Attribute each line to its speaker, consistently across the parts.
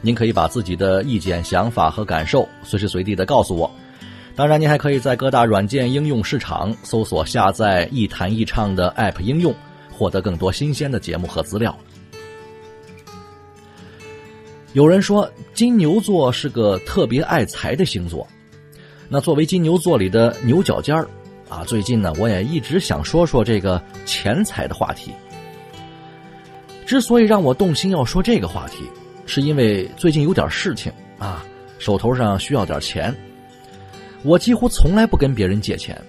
Speaker 1: 您可以把自己的意见、想法和感受随时随地的告诉我。当然，您还可以在各大软件应用市场搜索下载“一谈一唱”的 App 应用，获得更多新鲜的节目和资料。有人说金牛座是个特别爱财的星座，那作为金牛座里的牛角尖儿啊，最近呢，我也一直想说说这个钱财的话题。之所以让我动心要说这个话题。是因为最近有点事情啊，手头上需要点钱。我几乎从来不跟别人借钱，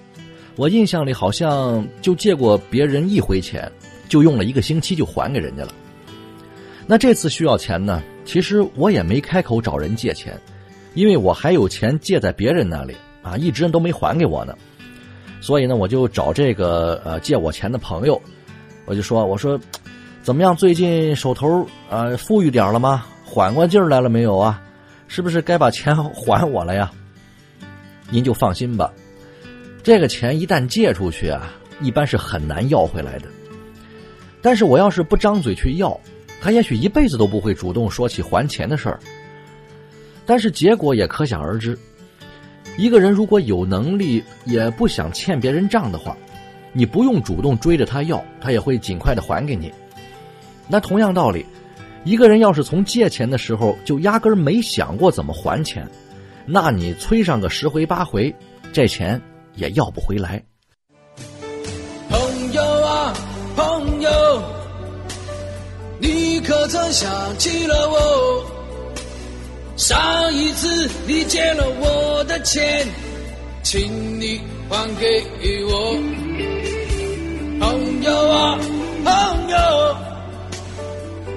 Speaker 1: 我印象里好像就借过别人一回钱，就用了一个星期就还给人家了。那这次需要钱呢，其实我也没开口找人借钱，因为我还有钱借在别人那里啊，一直都没还给我呢。所以呢，我就找这个呃借我钱的朋友，我就说我说。怎么样？最近手头啊富裕点了吗？缓过劲儿来了没有啊？是不是该把钱还我了呀？您就放心吧，这个钱一旦借出去啊，一般是很难要回来的。但是我要是不张嘴去要，他也许一辈子都不会主动说起还钱的事儿。但是结果也可想而知，一个人如果有能力，也不想欠别人账的话，你不用主动追着他要，他也会尽快的还给你。那同样道理，一个人要是从借钱的时候就压根儿没想过怎么还钱，那你催上个十回八回，这钱也要不回来。
Speaker 2: 朋友啊，朋友，你可曾想起了我？上一次你借了我的钱，请你还给我。朋友啊，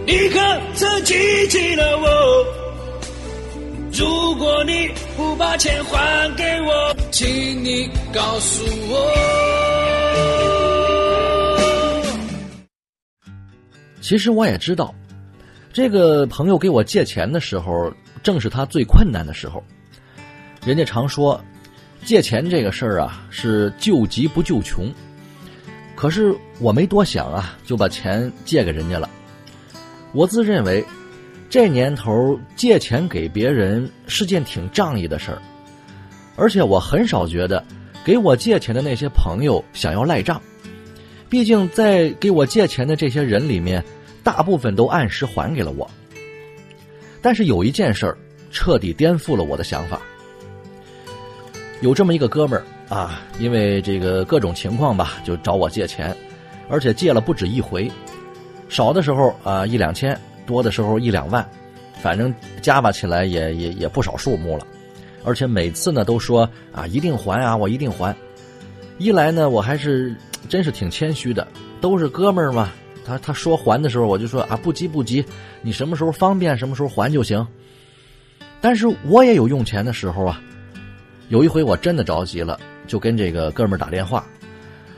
Speaker 2: 你可曾记起了我？如果你不把钱还给我，请你告诉我。
Speaker 1: 其实我也知道，这个朋友给我借钱的时候，正是他最困难的时候。人家常说，借钱这个事儿啊，是救急不救穷。可是我没多想啊，就把钱借给人家了。我自认为，这年头借钱给别人是件挺仗义的事儿，而且我很少觉得给我借钱的那些朋友想要赖账。毕竟在给我借钱的这些人里面，大部分都按时还给了我。但是有一件事儿彻底颠覆了我的想法。有这么一个哥们儿啊，因为这个各种情况吧，就找我借钱，而且借了不止一回。少的时候啊一两千，多的时候一两万，反正加吧起来也也也不少数目了，而且每次呢都说啊一定还啊我一定还，一来呢我还是真是挺谦虚的，都是哥们儿嘛，他他说还的时候我就说啊不急不急，你什么时候方便什么时候还就行。但是我也有用钱的时候啊，有一回我真的着急了，就跟这个哥们儿打电话，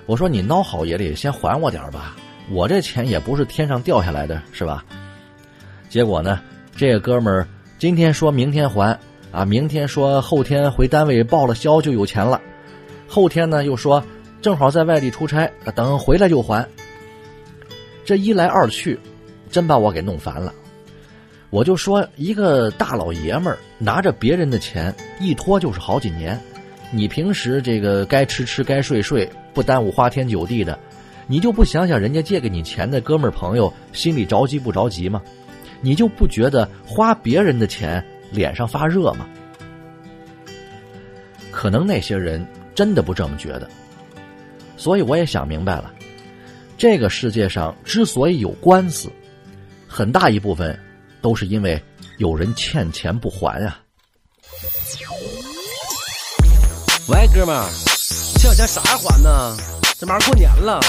Speaker 1: 我说你孬好也得先还我点吧。我这钱也不是天上掉下来的，是吧？结果呢，这个哥们儿今天说明天还，啊，明天说后天回单位报了销就有钱了，后天呢又说正好在外地出差，等回来就还。这一来二去，真把我给弄烦了。我就说一个大老爷们儿拿着别人的钱一拖就是好几年，你平时这个该吃吃该睡睡，不耽误花天酒地的。你就不想想人家借给你钱的哥们儿朋友心里着急不着急吗？你就不觉得花别人的钱脸上发热吗？可能那些人真的不这么觉得，所以我也想明白了，这个世界上之所以有官司，很大一部分都是因为有人欠钱不还啊。
Speaker 3: 喂，哥们儿，欠我钱啥时还呢？这马上过年了。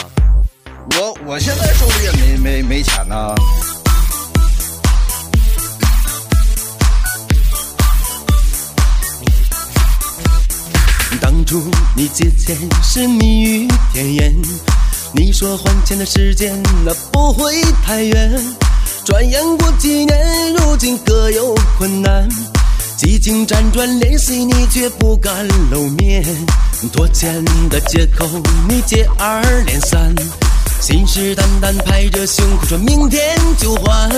Speaker 4: 我我现在手里也没没没钱呢。
Speaker 3: 当初你借钱是蜜语甜言，你说还钱的时间那不会太远。转眼过几年，如今各有困难，几经辗转联系你却不敢露面，拖钱的借口你接二连三，信誓旦旦拍着胸口说明天就还。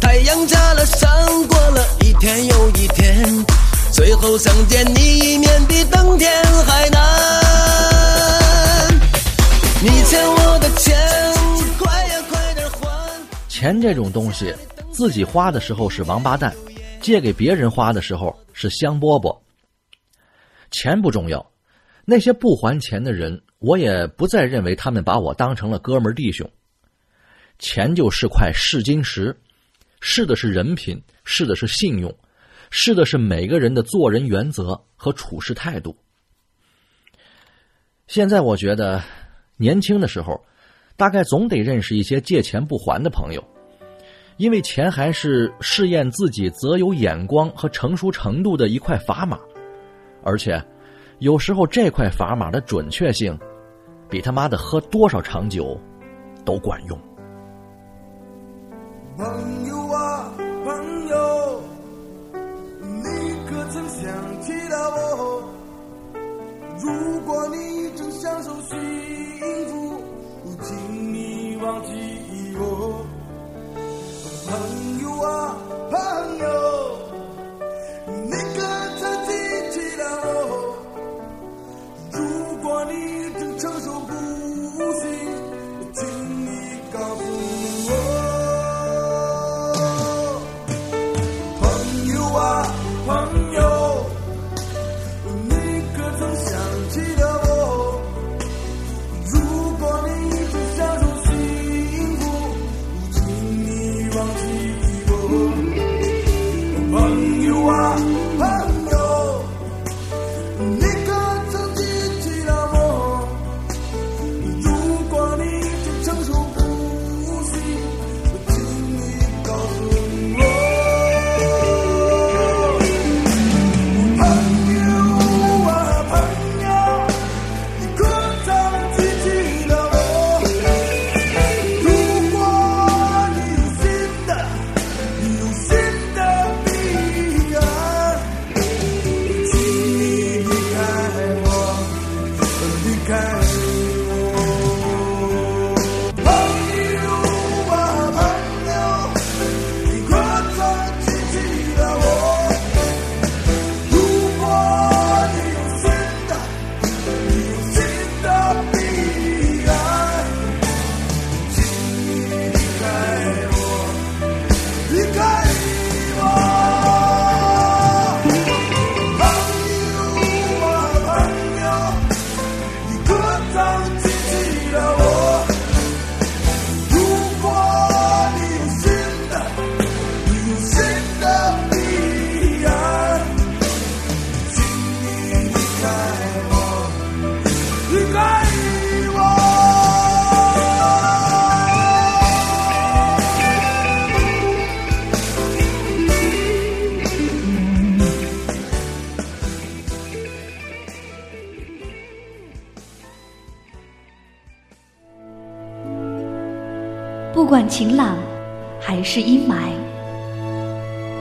Speaker 3: 太阳下了山，过了一天又一天，最后想见你一面比登天还难。你欠我的钱，快呀快点还！
Speaker 1: 钱这种东西，自己花的时候是王八蛋，借给别人花的时候是香饽饽。钱不重要，那些不还钱的人，我也不再认为他们把我当成了哥们弟兄。钱就是块试金石。试的是人品，试的是信用，试的是每个人的做人原则和处事态度。现在我觉得，年轻的时候，大概总得认识一些借钱不还的朋友，因为钱还是试验自己择友眼光和成熟程度的一块砝码，而且，有时候这块砝码的准确性，比他妈的喝多少长酒都管用。
Speaker 5: 朋友啊，朋友，你可曾想起了我？如果你正享受幸福，请你忘记我。朋友啊，朋友，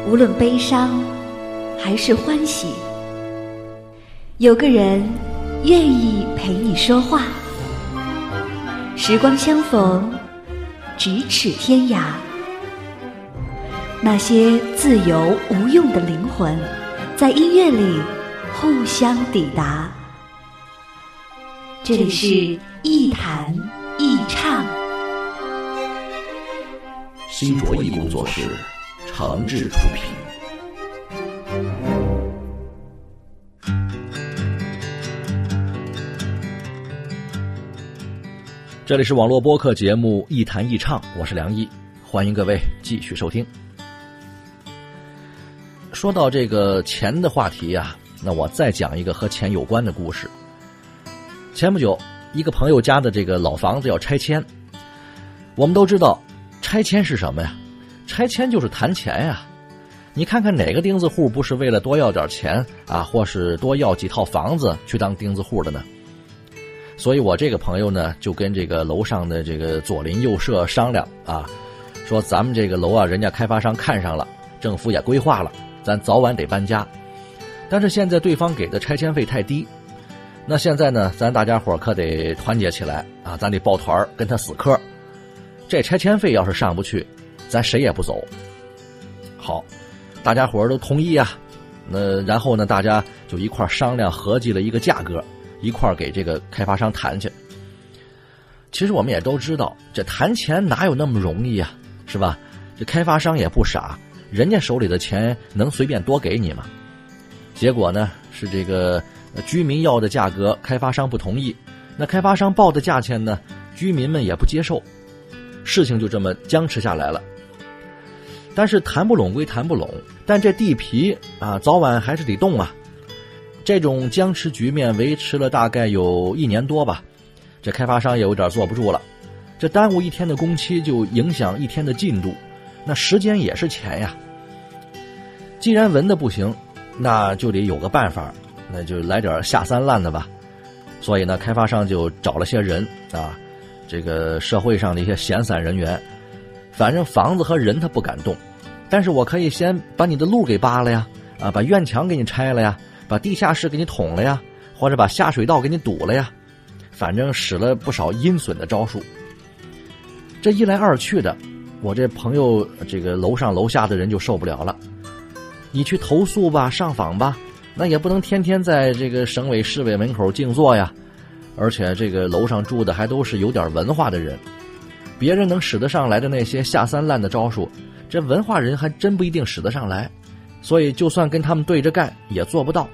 Speaker 6: 无论悲伤还是欢喜，有个人愿意陪你说话。时光相逢，咫尺天涯。那些自由无用的灵魂，在音乐里互相抵达。这里是一弹一唱。
Speaker 1: 新卓艺工作室，长治出品，这里是网络播客节目《一谈一唱》，我是梁毅，欢迎各位继续收听。说到这个钱的话题啊，那我再讲一个和钱有关的故事。前不久，一个朋友家的这个老房子要拆迁，我们都知道，拆迁是什么呀？拆迁就是谈钱呀。你看看哪个钉子户不是为了多要点钱啊，或是多要几套房子去当钉子户的呢？所以我这个朋友呢，就跟这个楼上的这个左邻右舍商量啊，说咱们这个楼啊，人家开发商看上了，政府也规划了，咱早晚得搬家。但是现在对方给的拆迁费太低，那现在呢，咱大家伙可得团结起来啊，咱得抱团跟他死磕。这拆迁费要是上不去，咱谁也不走。好，大家伙儿都同意啊。那然后呢，大家就一块商量合计了一个价格，一块给这个开发商谈去。其实我们也都知道，这谈钱哪有那么容易呀、是吧？这开发商也不傻，人家手里的钱能随便多给你吗？结果呢是这个居民要的价格，开发商不同意。那开发商报的价钱呢，居民们也不接受，事情就这么僵持下来了。但是谈不拢归谈不拢，但这地皮啊，早晚还是得动啊。这种僵持局面维持了大概有一年多吧，这开发商也有点坐不住了。这耽误一天的工期就影响一天的进度，那时间也是钱呀。既然文的不行，那就得有个办法，那就来点下三滥的吧。所以呢，开发商就找了些人啊，这个社会上的一些闲散人员，反正房子和人他不敢动，但是我可以先把你的路给扒了呀，啊，把院墙给你拆了呀，把地下室给你捅了呀，或者把下水道给你堵了呀，反正使了不少阴损的招数。这一来二去的，我这朋友这个楼上楼下的人就受不了了。你去投诉吧，上访吧，那也不能天天在这个省委、市委门口静坐呀。而且这个楼上住的还都是有点文化的人，别人能使得上来的那些下三滥的招数，这文化人还真不一定使得上来。所以就算跟他们对着干，也做不到。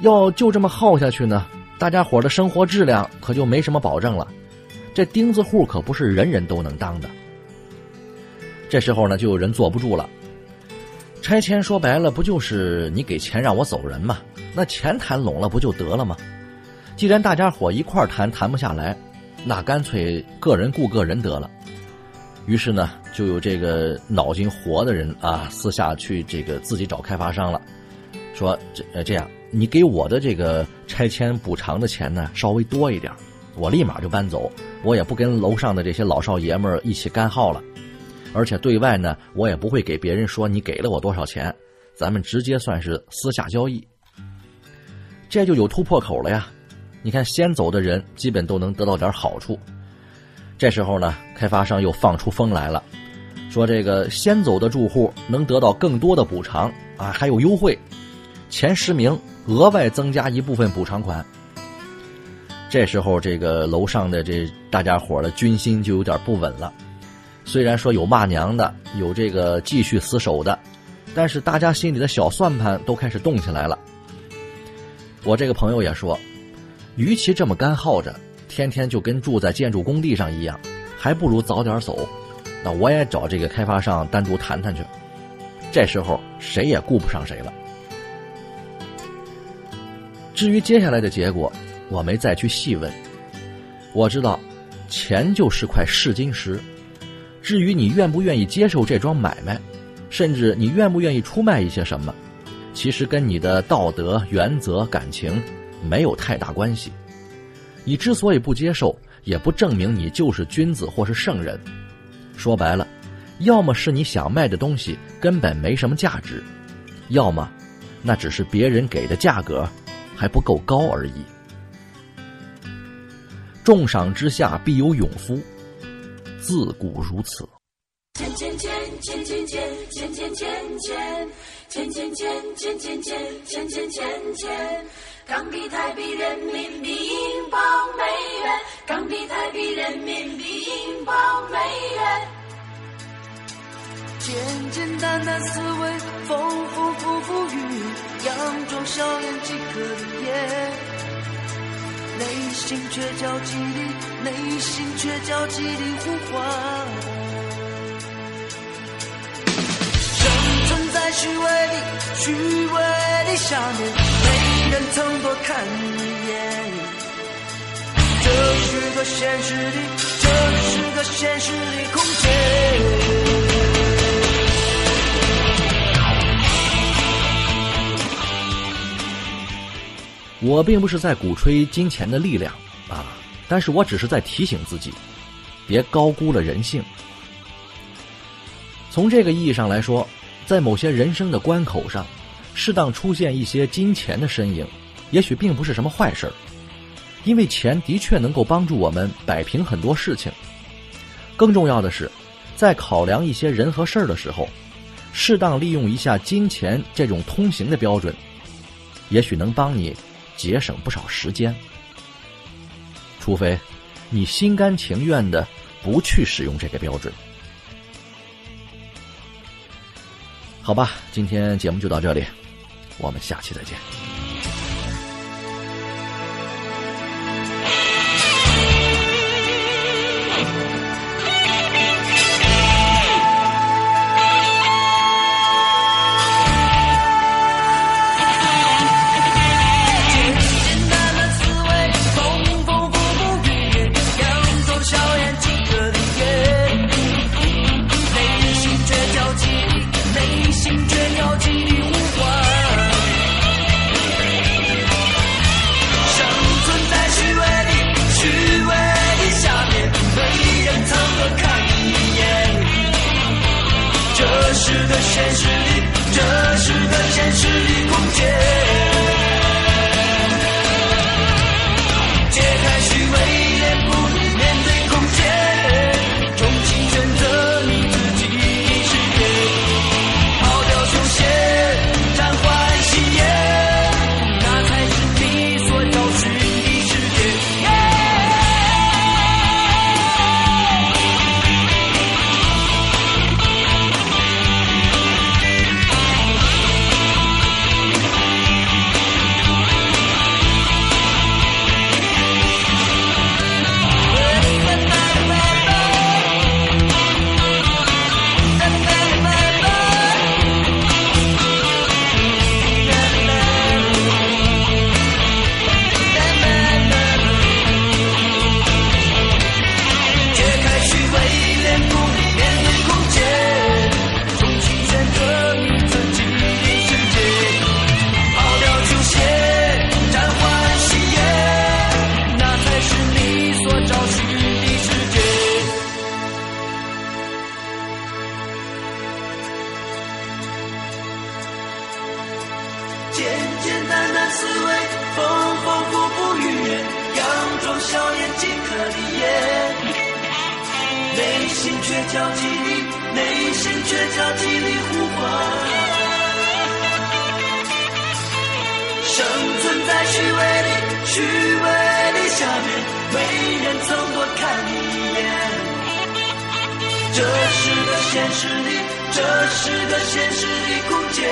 Speaker 1: 要就这么耗下去呢，大家伙的生活质量可就没什么保证了。这钉子户可不是人人都能当的。这时候呢，就有人坐不住了。拆迁说白了不就是你给钱让我走人吗？那钱谈拢了不就得了吗？既然大家伙一块谈谈不下来，那干脆个人顾个人得了。于是呢，就有这个脑筋活的人啊，私下去这个自己找开发商了，说这呃这样，你给我的这个拆迁补偿的钱呢稍微多一点，我立马就搬走，我也不跟楼上的这些老少爷们儿一起干耗了。而且对外呢，我也不会给别人说你给了我多少钱，咱们直接算是私下交易。这就有突破口了呀！你看，先走的人基本都能得到点好处。这时候呢，开发商又放出风来了，说这个先走的住户能得到更多的补偿啊，还有优惠，前十名额外增加一部分补偿款。这时候，这个楼上的这大家伙的军心就有点不稳了。虽然说有骂娘的，有这个继续死守的，但是大家心里的小算盘都开始动起来了。我这个朋友也说，与其这么干耗着，天天就跟住在建筑工地上一样，还不如早点走。那我也找这个开发商单独谈谈去。这时候谁也顾不上谁了。至于接下来的结果，我没再去细问。我知道，钱就是块试金石。至于你愿不愿意接受这桩买卖，甚至你愿不愿意出卖一些什么，其实跟你的道德、原则、感情没有太大关系。你之所以不接受，也不证明你就是君子或是圣人。说白了，要么是你想卖的东西根本没什么价值，要么那只是别人给的价格还不够高而已。重赏之下必有勇夫。自古如此。
Speaker 7: 钱钱钱钱钱钱钱钱钱钱钱钱钱钱钱钱钱钱钱，港币、台币、人民币、英镑、美元，港币、台币、人民币、英镑、美元。
Speaker 5: 简简单单思维，丰丰富富裕，佯装笑颜即可理解。
Speaker 3: 内心却焦急地，内心却焦急地呼唤。生存在虚伪里，虚伪的下面，人曾多看一眼。这是个现实的，这是个现实的空间。
Speaker 1: 我并不是在鼓吹金钱的力量啊，但是我只是在提醒自己，别高估了人性。从这个意义上来说，在某些人生的关口上，适当出现一些金钱的身影，也许并不是什么坏事儿，因为钱的确能够帮助我们摆平很多事情。更重要的是，在考量一些人和事儿的时候，适当利用一下金钱这种通行的标准，也许能帮你。节省不少时间，除非你心甘情愿的不去使用这个标准。好吧，今天节目就到这里，我们下期再见。
Speaker 3: 是个现实里，这是个现实的空间。却焦急地，内心却焦急地呼唤。生存在虚伪里，虚伪的下面，没人曾多看你一眼。这是个现实的，这是个现实的空间。